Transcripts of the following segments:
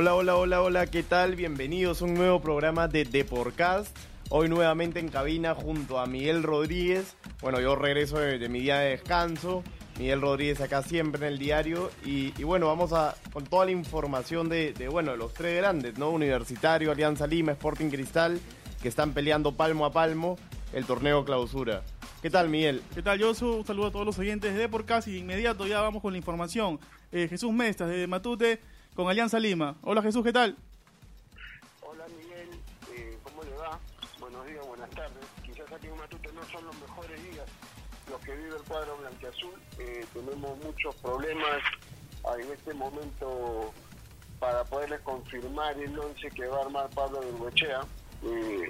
Hola, hola, hola, hola, ¿qué tal? Bienvenidos a un nuevo programa de Deporcast. Hoy nuevamente en cabina junto a Miguel Rodríguez. Bueno, yo regreso de, mi día de descanso. Miguel Rodríguez acá siempre en el diario. Y, bueno, vamos a con toda la información de, de, los tres grandes, ¿no? Universitario, Alianza Lima, Sporting Cristal, que están peleando palmo a palmo el torneo clausura. ¿Qué tal, Miguel? ¿Qué tal, Josu? Un saludo a todos los oyentes de Deporcast y de inmediato ya vamos con la información. Eh, Jesús Mestas de Matute con Alianza Lima. Hola Jesús, ¿qué tal? Hola Miguel, eh, ¿cómo le va? Buenos días, buenas tardes. Quizás aquí en Matute no son los mejores días los que vive el cuadro blanquiazul. Eh, tenemos muchos problemas en este momento para poderles confirmar el 11 que va a armar Pablo Bengochea. Eh,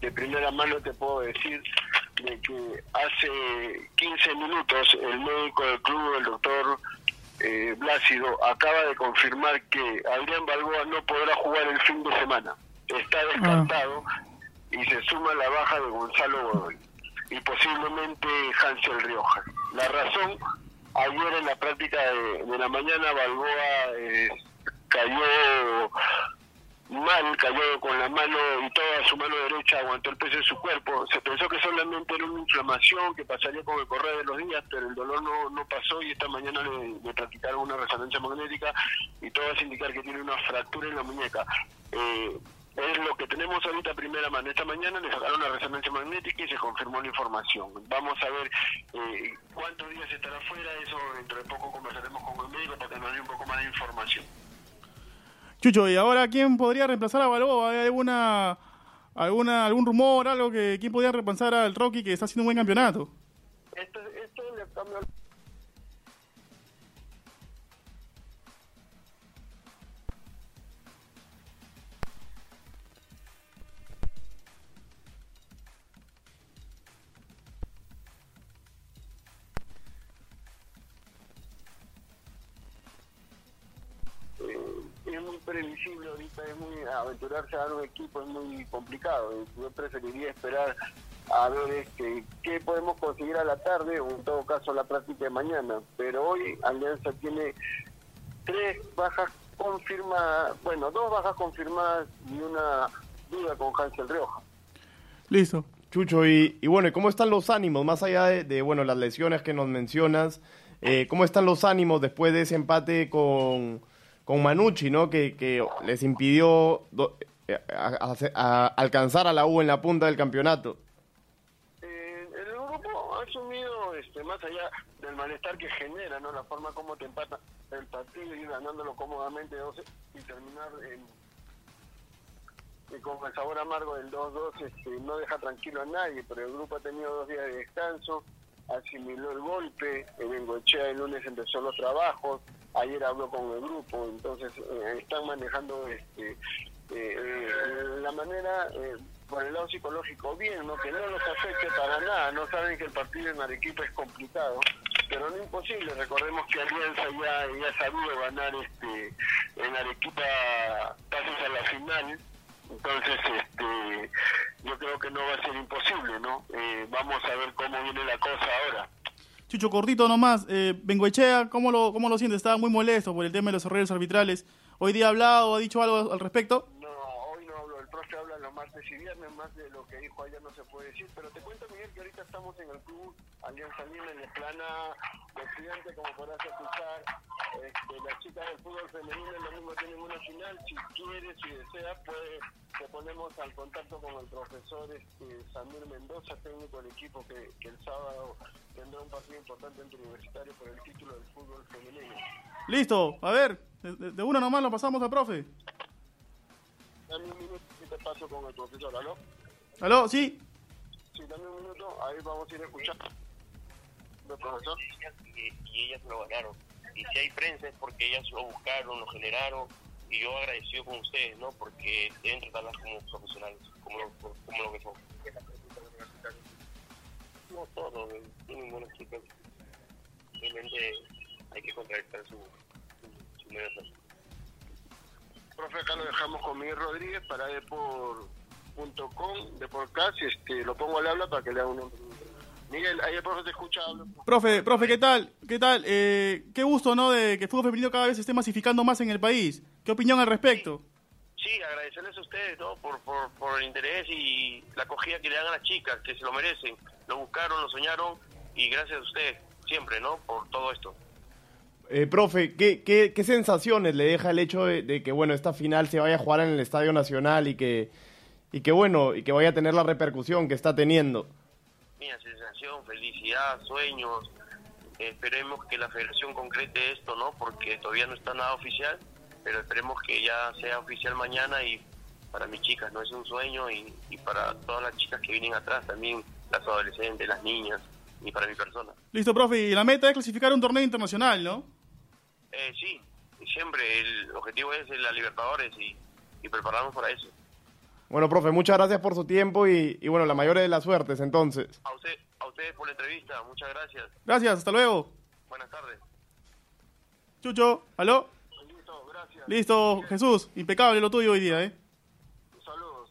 de primera mano te puedo decir de que hace 15 minutos el médico del club, el doctor eh, Blácido, acaba de confirmar que Adrián Balboa no podrá jugar el fin de semana. Está descartado y se suma la baja de Gonzalo Godoy y posiblemente Hansel Rioja. La razón, ayer en la práctica de, de la mañana Balboa eh, cayó mal, cayó con la mano y toda su mano derecha aguantó el peso de su cuerpo. Se pensó que solamente era una inflamación que pasaría con el correr de los días, pero el dolor no, no pasó y esta mañana le, practicaron una resonancia magnética y todo hace indicar que tiene una fractura en la muñeca. Eh, es lo que tenemos ahorita primera mano. Esta mañana le sacaron la resonancia magnética y se confirmó la información. Vamos a ver eh, cuántos días estará fuera, eso dentro de poco conversaremos con el médico para que nos dé un poco más de información. Chucho, ¿y ahora quién podría reemplazar a Balboa? ¿Hay alguna, alguna, algún rumor, algo que quién podría reemplazar al Rocky que está haciendo un buen campeonato? Esto, esto le cambia ahorita, es muy aventurarse a un equipo es muy complicado. Yo preferiría esperar a ver este qué podemos conseguir a la tarde o en todo caso la práctica de mañana. Pero hoy Alianza tiene tres bajas confirmadas, bueno, dos bajas confirmadas y una duda con Hansel Rioja. Listo. Chucho, y, y bueno, ¿y ¿cómo están los ánimos? Más allá de, de, bueno, las lesiones que nos mencionas, eh, ¿cómo están los ánimos después de ese empate con, con Manucci, ¿no? Que, que les impidió a alcanzar a la U en la punta del campeonato. Eh, el grupo ha asumido, este, más allá del malestar que genera, ¿no? La forma como te empata el partido ir ganándolo cómodamente 12 y terminar en y con el sabor amargo del 2-2 este, no deja tranquilo a nadie, pero el grupo ha tenido dos días de descanso, asimiló el golpe, en Bengochea el lunes empezó los trabajos, ayer habló con el grupo, entonces eh, están manejando este, eh, la manera eh, por el lado psicológico bien, ¿no? que no los afecte para nada, no saben que el partido en Arequipa es complicado, pero no imposible, recordemos que Alianza ya, ya sabido ganar este en Arequipa pasos a la final, entonces este yo creo que no va a ser imposible, ¿no? Eh, vamos a ver cómo viene la cosa ahora. Chucho, cortito nomás, eh, Bengoechea, ¿cómo lo, ¿cómo lo siente? Estaba muy molesto por el tema de los arreglos arbitrales. ¿Hoy día ha hablado, ha dicho algo al respecto? No, hoy no hablo, el profe habla los martes y viernes, más de lo que dijo ayer no se puede decir, pero te cuento Miguel que ahorita estamos en el club Alianza Lima en el plana de estudiante, como podrás escuchar, este, las chicas del fútbol femenino el domingo tienen una final, si quieres, si deseas, puede, te ponemos al contacto con el profesor este, Samir Mendoza, técnico del equipo que, que el sábado tendrá un partido importante entre universitario por el título del fútbol femenino. Listo, a ver, de, de una nomás lo pasamos al profe. Dame un minuto y te paso con el profesor, ¿aló? ¿Aló? ¿Sí? Sí, dame un minuto, ahí vamos a ir escuchando. ¿El profesor? Y, y ellas lo ganaron. Y si hay prensa es porque ellas lo buscaron, lo generaron, y yo agradecido con ustedes, ¿no? Porque deben tratarlas como profesionales, como lo, como lo que son. No todos, tienen buenas chicas. Realmente hay que contrarrestar su, su, su medio Profe, acá lo dejamos con Miguel Rodríguez para Depor.com, Deportcast, este, lo pongo al habla para que le haga una Miguel, ahí el profe te escucha. Profe, profe, ¿qué tal? ¿Qué tal? Eh, qué gusto, ¿no? De que el fútbol femenino cada vez se esté masificando más en el país. ¿Qué opinión al respecto? Sí, agradecerles a ustedes, ¿no? Por, por, por el interés y la acogida que le dan a las chicas, que se lo merecen. Lo buscaron, lo soñaron y gracias a ustedes, siempre, ¿no? Por todo esto. Eh, profe, ¿qué, qué, qué sensaciones le deja el hecho de, de que, bueno, esta final se vaya a jugar en el Estadio Nacional y que, y que, bueno, y que vaya a tener la repercusión que está teniendo? Mira, sensación, felicidad, sueños. Esperemos que la federación concrete esto, ¿no? Porque todavía no está nada oficial, pero esperemos que ya sea oficial mañana y para mis chicas, ¿no? Es un sueño y, y para todas las chicas que vienen atrás, también las adolescentes, las niñas y para mi persona. Listo, profe. Y la meta es clasificar a un torneo internacional, ¿no? Eh, sí, siempre el objetivo es la Libertadores y, y prepararnos para eso. Bueno, profe, muchas gracias por su tiempo y, y bueno, la mayor de las suertes entonces. A, usted, a ustedes por la entrevista, muchas gracias. Gracias, hasta luego. Buenas tardes. Chucho, ¿aló? Listo, gracias. Listo, Jesús. Impecable lo tuyo hoy día, ¿eh? Saludos.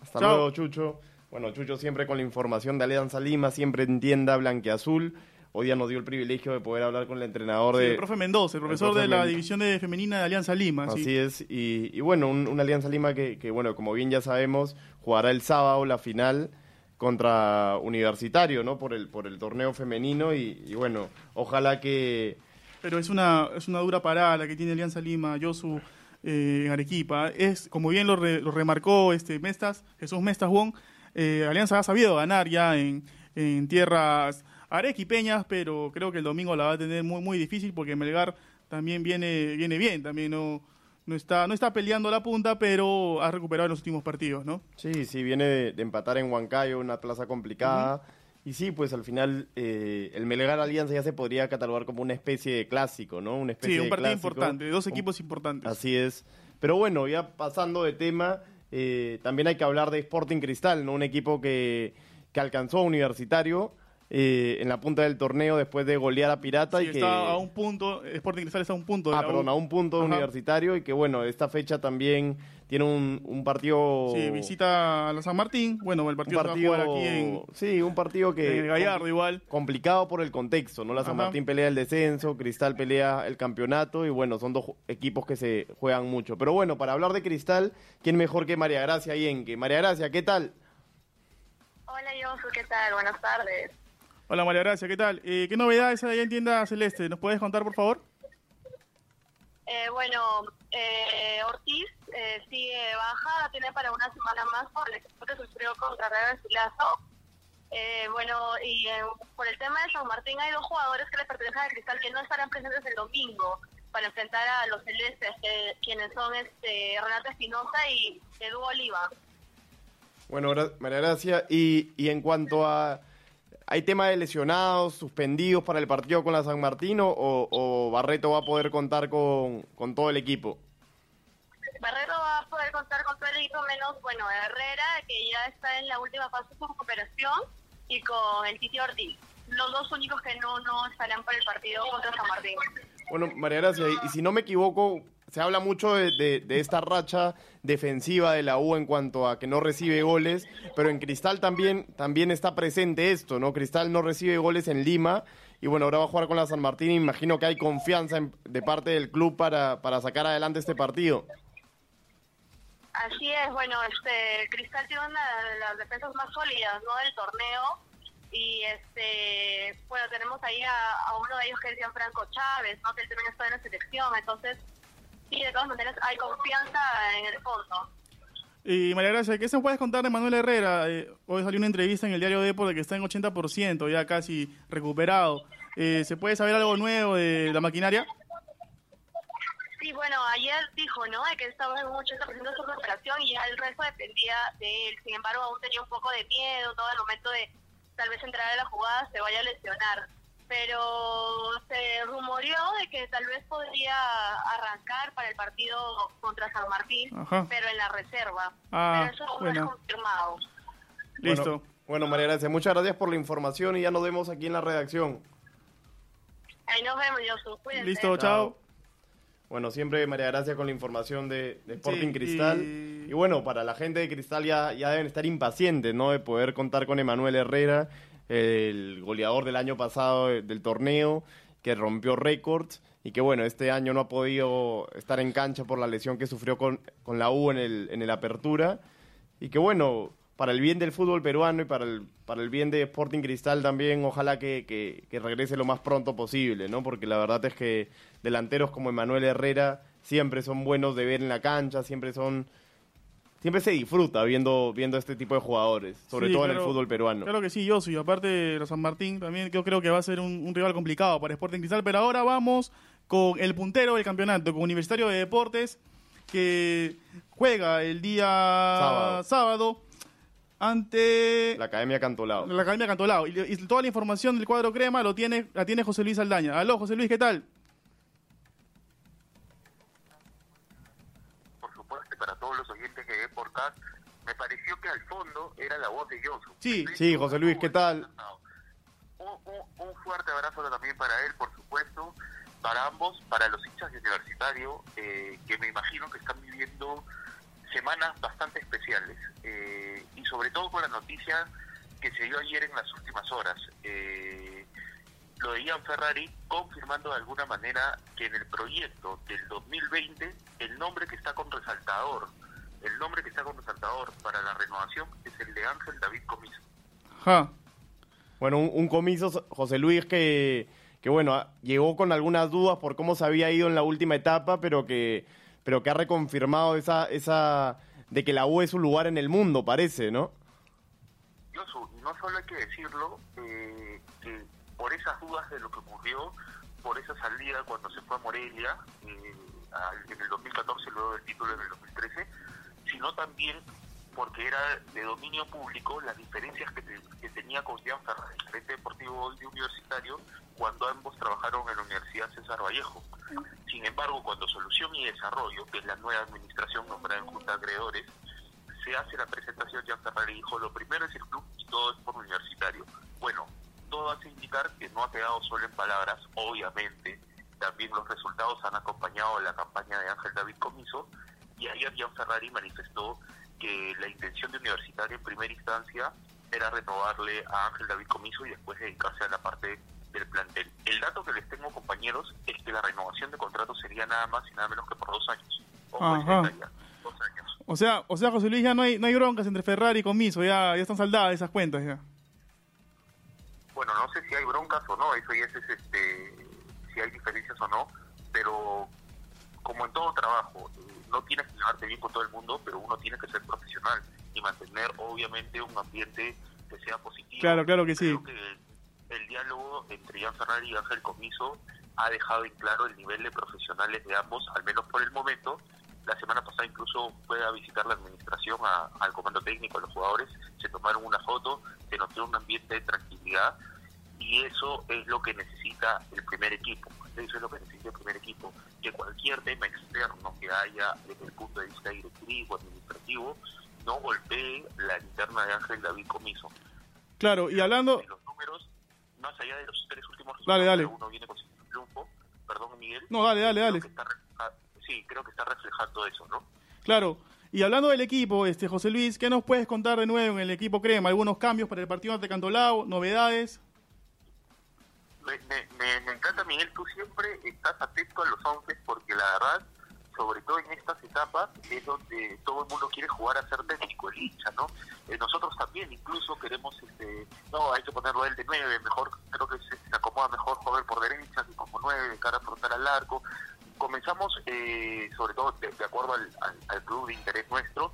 Hasta Chao. luego, Chucho. Bueno, Chucho siempre con la información de Alianza Lima, siempre en tienda blanqueazul. Hoy día nos dio el privilegio de poder hablar con el entrenador Sí, de... el profe Mendoza, el profesor profe de la división de femenina de Alianza Lima. sí. Así es, y, y bueno, un- una Alianza Lima que, que, bueno, como bien ya sabemos, jugará el sábado la final contra Universitario, ¿no? Por el, por el torneo femenino y, y bueno, ojalá que... Pero es una, es una dura parada la que tiene Alianza Lima, Yosu eh, en Arequipa. Es, como bien lo, re- lo remarcó este Mestas, Jesús Mestas Wong, eh, Alianza ha sabido ganar ya en, en tierras arequipeñas, pero creo que el domingo la va a tener muy muy difícil porque Melgar también viene, viene bien, también no, no está, no está peleando la punta, pero ha recuperado en los últimos partidos, ¿no? Sí, sí, viene de, de empatar en Huancayo, una plaza complicada. Y sí, pues al final eh, el Melgar Alianza ya se podría catalogar como una especie de clásico, ¿no? Una especie Sí, un de partido clásico. importante, dos Un- equipos importantes. Así es. Pero bueno, ya pasando de tema, eh, también hay que hablar de Sporting Cristal, ¿no? Un equipo que, que alcanzó a Universitario eh, en la punta del torneo después de golear a Pirata Sí, y que... está a un punto, Sporting Cristal está a un punto. de Ah, U. perdón, a un punto de Ajá. Universitario y que bueno, esta fecha también tiene un, un partido... Sí, visita a la San Martín. Bueno, el un partido, partido, se va a jugar aquí en, sí, un partido que en Gallardo igual. complicado por el contexto, ¿no? La San Ajá. Martín pelea el descenso, Cristal pelea el campeonato y bueno, son dos equipos que se juegan mucho. Pero bueno, para hablar de Cristal, ¿quién mejor que María Gracia Yenque? María Gracia, ¿qué tal? Hola, Yosu, ¿qué tal? Buenas tardes. Hola María Gracia, ¿qué tal? Eh, ¿Qué novedades hay en tienda Celeste? ¿Nos puedes contar, por favor? Eh, bueno, eh, Ortiz eh, sigue baja, tiene para una semana más por el equipo que sufrió contra Real Garcilaso. Eh, bueno, y eh, por el tema de San Martín hay dos jugadores que le pertenecen al Cristal que no estarán presentes el domingo para enfrentar a los celestes, que- quienes son este Renata Espinosa y Edu Oliva. Bueno, gra- María Gracia, y, y en cuanto a... ¿Hay tema de lesionados, suspendidos para el partido con la San Martín o, o Barreto va a poder contar con, con todo el equipo? Barreto va a poder contar con todo el equipo menos, bueno, Herrera, que ya está en la última fase de su recuperación, y con el Titi Ortiz. Los dos únicos que no, no estarán para el partido contra San Martín. Bueno, María Gracia, y si no me equivoco, se habla mucho de, de- esta racha defensiva de la U en cuanto a que no recibe goles, pero en Cristal también, también está presente esto, ¿no? Cristal no recibe goles en Lima y bueno, ahora va a jugar con la San Martín imagino que hay confianza en- de parte del club para, para sacar adelante este partido. Así es, bueno, este Cristal tiene una de las defensas más sólidas ¿no? del torneo y este bueno tenemos ahí a, uno de ellos que es Gianfranco Chávez, ¿no? que también está en la selección, entonces sí, de todas maneras hay confianza en el fondo. Y María Gracia, ¿qué se puedes contar de Manuel Herrera? Eh, hoy salió una entrevista en el diario Depor de que está en 80%, ya casi recuperado. Eh, ¿Se puede saber algo nuevo de la maquinaria? Sí, bueno, ayer dijo, ¿no? De que estaba en un 80% de su recuperación y ya el resto dependía de él. Sin embargo, aún tenía un poco de miedo, todo el momento de tal vez entrar a la jugada se vaya a lesionar. Pero se rumoreó de que tal vez podría arrancar para el partido contra San Martín, Ajá. pero en la reserva. Ah, pero eso aún no es confirmado. Listo. Bueno, bueno, María Gracia, muchas gracias por la información y ya nos vemos aquí en la redacción. Ahí nos vemos, Josu. Cuídense. Listo, chao. Bueno, siempre María Gracia con la información de, de Sporting Sí, Cristal. y- Y... bueno, para la gente de Cristal ya, ya deben estar impacientes, ¿no? De poder contar con Emanuel Herrera. El goleador del año pasado del torneo, que rompió récords y que bueno, este año no ha podido estar en cancha por la lesión que sufrió con, con la U en el, en el Apertura. Y que bueno, para el bien del fútbol peruano y para el, para el bien de Sporting Cristal también, ojalá que, que, regrese lo más pronto posible, ¿no? Porque la verdad es que delanteros como Emanuel Herrera siempre son buenos de ver en la cancha, siempre son siempre se disfruta viendo viendo este tipo de jugadores, sobre todo en el fútbol peruano. Claro que sí, yo soy. Aparte de San Martín, también yo creo que va a ser un, un, rival complicado para Sporting Cristal. Pero ahora vamos con el puntero del campeonato, con Universitario de Deportes, que juega el día sábado, ante la Academia Cantolao. La Academia Cantolao. Y, toda la información del cuadro crema lo tiene, la tiene José Luis Aldaña. Aló, José Luis, ¿qué tal? Todos los oyentes que por podcast, me pareció que al fondo era la voz de Josu. Sí, sí, José Luis, ¿qué tal? Un, un, fuerte abrazo también para él, por supuesto, para ambos, para los hinchas de universitario, eh, que me imagino que están viviendo semanas bastante especiales eh, y sobre todo con la noticia que se dio ayer en las últimas horas. Eh, lo de Ian Ferrari confirmando de alguna manera que en el proyecto del 2020 el nombre que está con resaltador, el nombre que está con resaltador para la renovación es el de Ángel David Comiso. Bueno, un, un, comiso, José Luis, que, que bueno, llegó con algunas dudas por cómo se había ido en la última etapa, pero que pero que ha reconfirmado esa, esa de que la U es un lugar en el mundo, parece, ¿no? Yo, no solo hay que decirlo, eh, que por esas dudas de lo que ocurrió, por esa salida cuando se fue a Morelia, eh, en el 2014, luego del título en el 2013, sino también porque era de dominio público las diferencias que, tenía con Jan Ferrer, el gerente deportivo de universitario, cuando ambos trabajaron en la Universidad César Vallejo. Sin embargo, cuando Solución y Desarrollo, que es la nueva administración nombrada en Junta de Acreedores, se hace la presentación, Jan Ferrer dijo, lo primero es el club y todo es por universitario. Bueno, todo hace indicar que no ha quedado solo en palabras, obviamente, también los resultados han acompañado la campaña de Ángel David Comiso, y ayer Jan Ferrari manifestó que la intención de Universitario en primera instancia era renovarle a Ángel David Comiso y después dedicarse a la parte del plantel. El dato que les tengo, compañeros, es que la renovación de contrato sería nada más y nada menos que por dos años. O sea, o sea, José Luis, ya no hay, no hay broncas entre Ferrari y Comiso, ya, ya están saldadas esas cuentas ya. Bueno, no sé si hay broncas o no, eso ya es, este, si hay diferencias o no, pero como en todo trabajo, no tienes que llevarte bien con todo el mundo, pero uno tiene que ser profesional y mantener obviamente un ambiente que sea positivo. Claro, claro que sí. el diálogo entre Ian Ferrari y Ángel Comiso ha dejado en claro el nivel de profesionales de ambos, al menos por el momento. La semana pasada incluso fue a visitar la administración, al comando técnico, a los jugadores, se tomaron una foto, se notó un ambiente de tranquilidad y eso es lo que necesita el primer equipo. Eso es lo que necesita el primer equipo, que cualquier tema externo que haya desde el punto de vista directivo, administrativo, no golpee la interna de Ángel David Comiso. Claro, y hablando... los números, más allá de los tres últimos resultados, dale, uno viene con triunfo, perdón Miguel. No, dale, dale, dale. sí, creo que está reflejando eso, ¿no? Claro, y hablando del equipo, este José Luis, ¿qué nos puedes contar de nuevo en el equipo Crema? ¿Algunos cambios para el partido ante Cantolao? ¿Novedades? Me, me, encanta, Miguel, tú siempre estás atento a los once porque la verdad, sobre todo en estas etapas, es donde todo el mundo quiere jugar a ser técnico, el hincha, ¿no? Eh, nosotros también incluso queremos, este, no, hay que ponerlo él de nueve, mejor, creo que se, acomoda mejor jugar por derecha que como nueve, de cara a frontal al arco. Comenzamos, eh, sobre todo de, acuerdo al, al, club de interés nuestro,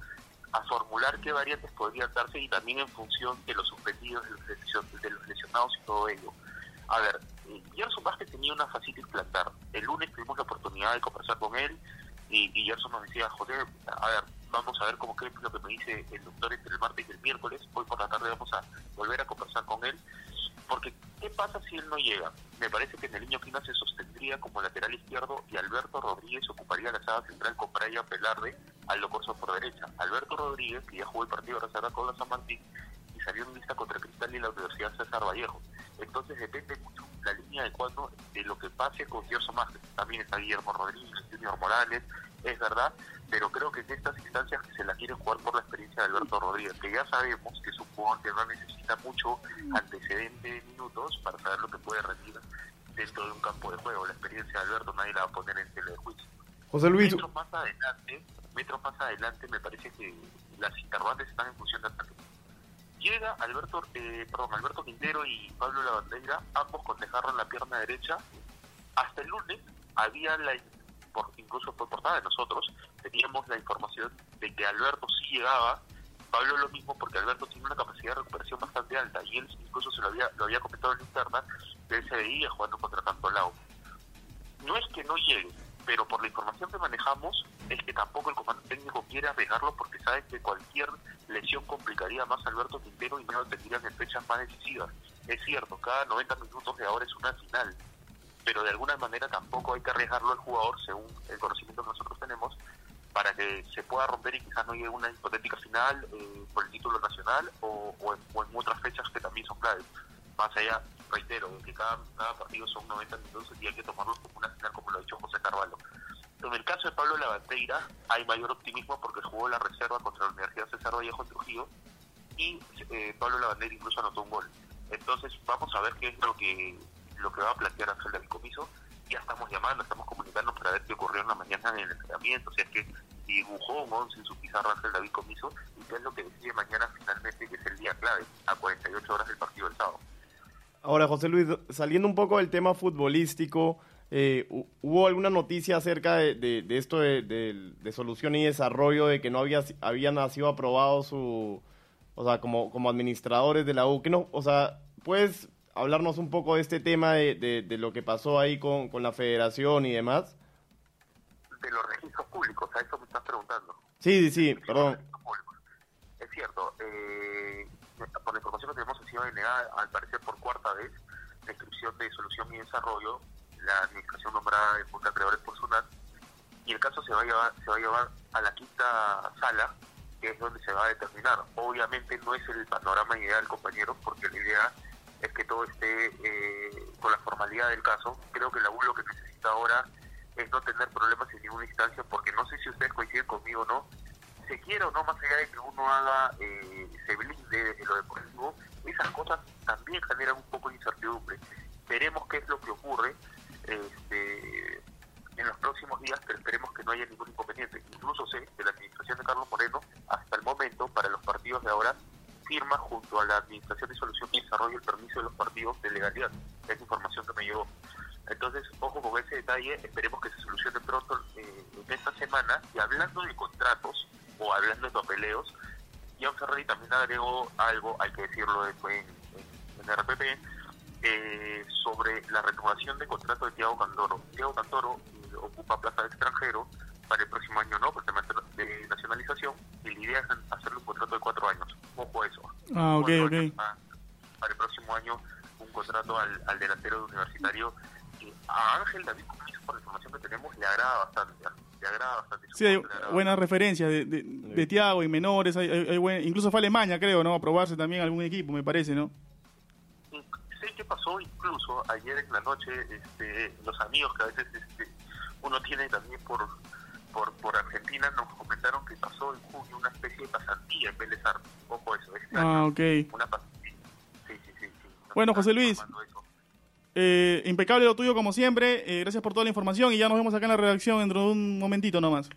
a formular qué variantes podrían darse y también en función de los suspendidos, de los lesionados y todo ello. A ver, Gerson Vázquez tenía una facilidad implantar. El lunes tuvimos la oportunidad de conversar con él y, y Gerson nos decía, joder, a ver, vamos a ver cómo es lo que me dice el doctor entre el martes y el miércoles. Hoy por la tarde vamos a volver a conversar con él. Porque, ¿qué pasa si él no llega? Me parece que en el niño Quina se sostendría como lateral izquierdo y Alberto Rodríguez ocuparía la sala central con Brian Velarde al Corso por derecha. Alberto Rodríguez, que ya jugó el partido de con la San Martín, salió en lista contra Cristal y la Universidad César Vallejo. Entonces depende mucho la línea de cuatro de lo que pase con Gerson Márquez. También está Guillermo Rodríguez, Junior Morales, es verdad, pero creo que en estas instancias que se la quieren jugar por la experiencia de Alberto Rodríguez, que ya sabemos que es un jugador que no necesita mucho antecedente de minutos para saber lo que puede rendir dentro de un campo de juego. La experiencia de Alberto nadie la va a poner en tele de juicio. José Luis, Metros más adelante, metros más adelante me parece que las interrogantes están en función de ataque. Llega Alberto, eh, perdón, Alberto Quintero y Pablo Lavandeira, ambos en la pierna derecha. Hasta el lunes había la, por, incluso por portada de nosotros, teníamos la información de que Alberto sí llegaba, Pablo lo mismo porque Alberto tiene una capacidad de recuperación bastante alta y él incluso se lo había, lo había comentado en la interna, que él se veía jugando contra Cantolao. No es que no llegue, pero por la información que manejamos es que tampoco el comando técnico quiere arriesgarlo porque sabe que cualquier lesión complicaría más a Alberto Quintero y no lo tendrían en fechas más decisivas. Es cierto, cada 90 minutos de ahora es una final, pero de alguna manera tampoco hay que arriesgarlo al jugador según el conocimiento que nosotros tenemos para que se pueda romper y quizás no llegue una hipotética final eh, por el título nacional o, o, en, o, en, otras fechas que también son claves. Más allá, reitero, que cada, partido son 90 minutos y hay que tomarlos como una final, como lo ha dicho José Carvalho. En el caso de Pablo Lavandeira hay mayor optimismo porque jugó la reserva contra la Universidad César Vallejo Trujillo y eh, Pablo Lavandeira incluso anotó un gol. Entonces vamos a ver qué es lo que lo que va a plantear Ángel David Comiso. Ya estamos llamando, estamos comunicando para ver qué ocurrió en la mañana en el entrenamiento, si es que dibujó un 11 en su pizarra Ángel David Comiso y qué es lo que decide mañana finalmente, que es el día clave, a 48 horas del partido del sábado. Ahora, José Luis, saliendo un poco del tema futbolístico, eh, ¿hubo alguna noticia acerca de, de, de esto de, de, solución y desarrollo, de que no había, habían sido aprobados su, o sea, como, como administradores de la U? que no, o sea, ¿puedes hablarnos un poco de este tema de, lo que pasó ahí con, con la federación y demás? De los registros públicos, a eso me estás preguntando. Sí, sí, sí, perdón. Es cierto, eh, por la información que tenemos, ha sido denegada, al parecer por cuarta vez, la de solución y desarrollo la administración nombrada de Junta Creadores por SUNAT y el caso se va a llevar se va a llevar a la quinta sala que es donde se va a determinar. Obviamente no es el panorama ideal compañeros porque la idea es que todo esté eh, con la formalidad del caso. Creo que la U lo que necesita ahora es no tener problemas en ninguna instancia porque no sé si ustedes coinciden conmigo o no se quiera o no más allá de que uno haga eh, se blinde de lo deportivo esas cosas también generan un poco de incertidumbre veremos qué es lo que ocurre este, en los próximos días, pero esperemos que no haya ningún inconveniente. Incluso sé que la administración de Carlos Moreno, hasta el momento, para los partidos de ahora, firma junto a la Administración de Solución y Desarrollo el permiso de los partidos de legalidad. Es información que me llegó. Entonces, ojo con ese detalle, esperemos que se solucione pronto eh, en esta semana. Y hablando de contratos o hablando de papeleos, Ian Ferrari también agregó algo, hay que decirlo después en, en, en RPP, eh, sobre la renovación de contrato de Tiago Cantoro. Tiago Cantoro eh, ocupa plaza de extranjero para el próximo año, ¿no? Por tema de nacionalización, y la idea es hacerle un contrato de cuatro años. Ojo a eso. Ah, ok, ok. Para, para, el próximo año, un contrato al, al delantero universitario. Que a Ángel David por la información que tenemos, le agrada bastante. Agrada bastante. Sí, hay buenas referencias de, de, de Tiago y menores. Hay, hay, hay buen, incluso fue a Alemania, creo, ¿no? A probarse también algún equipo, me parece, ¿no? qué pasó incluso ayer en la noche este, los amigos que a veces este, uno tiene también por, por por Argentina nos comentaron que pasó en junio una especie de pasantía en Vélez Armas. Ojo eso, este ah, ok. Una pasantía. Sí, sí, sí. sí. Bueno, José Luis, eh, impecable lo tuyo como siempre. Eh, gracias por toda la información y ya nos vemos acá en la redacción dentro de un momentito nomás.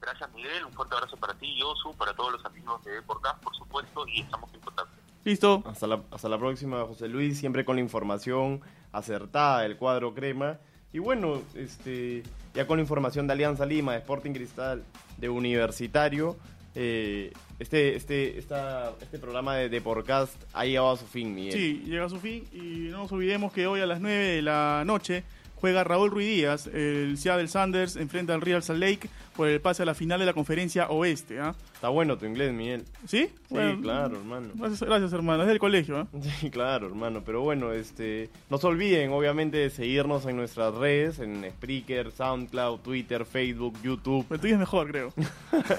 Gracias, Miguel. Un fuerte abrazo para ti, Yosu, para todos los amigos de Porcas, por supuesto, y estamos en contacto. Listo. Hasta la, hasta la próxima, José Luis, siempre con la información acertada del cuadro crema. Y bueno, este ya con la información de Alianza Lima, de Sporting Cristal, de Universitario, eh, este, este, esta, este programa de, de podcast ha llegado a su fin, Miguel. Sí, llega a su fin y no nos olvidemos que hoy a las 9 de la noche juega Raúl Ruiz Díaz, el Seattle Sanders enfrenta al Real Salt Lake por el pase a la final de la conferencia oeste. ¿eh? Está bueno tu inglés, Miguel. ¿Sí? Sí, bueno, claro, hermano. Gracias, gracias, hermano. Es del colegio. ¿eh? Sí, claro, hermano. Pero bueno, este, no se olviden, obviamente, de seguirnos en nuestras redes, en Spreaker, SoundCloud, Twitter, Facebook, YouTube. El tuyo es mejor, creo.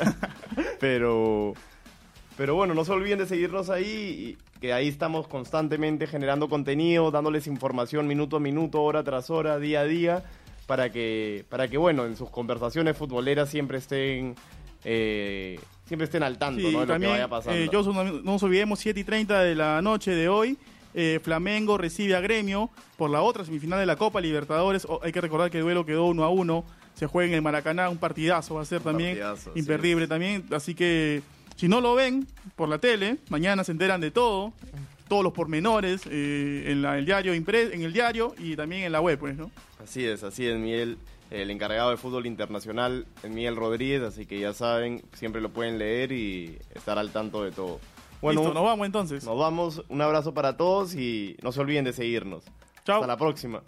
Pero... Pero bueno, no se olviden de seguirnos ahí, que ahí estamos constantemente generando contenido, dándoles información minuto a minuto, hora tras hora, día a día, para que, para que bueno, en sus conversaciones futboleras siempre estén, eh, siempre estén al tanto Sí, ¿no? de también, lo que vaya pasando. eh, Josu, no, no nos olvidemos, 7 y 30 de la noche de hoy, eh, Flamengo recibe a Gremio por la otra semifinal de la Copa Libertadores. O- hay que recordar que el duelo quedó 1 a 1. Se juega en el Maracaná, un partidazo va a ser también. partidazo, así imperdible también. Así que si no lo ven por la tele, mañana se enteran de todo. Todos los pormenores eh, en la- el diario impre- en el diario y también en la web, pues, ¿no? Así es, así es, Miguel, el encargado de fútbol internacional, es Miguel Rodríguez, así que ya saben, siempre lo pueden leer y estar al tanto de todo. Bueno, Listo, nos vamos entonces. nos vamos, un abrazo para todos y no se olviden de seguirnos. Chao. Hasta la próxima.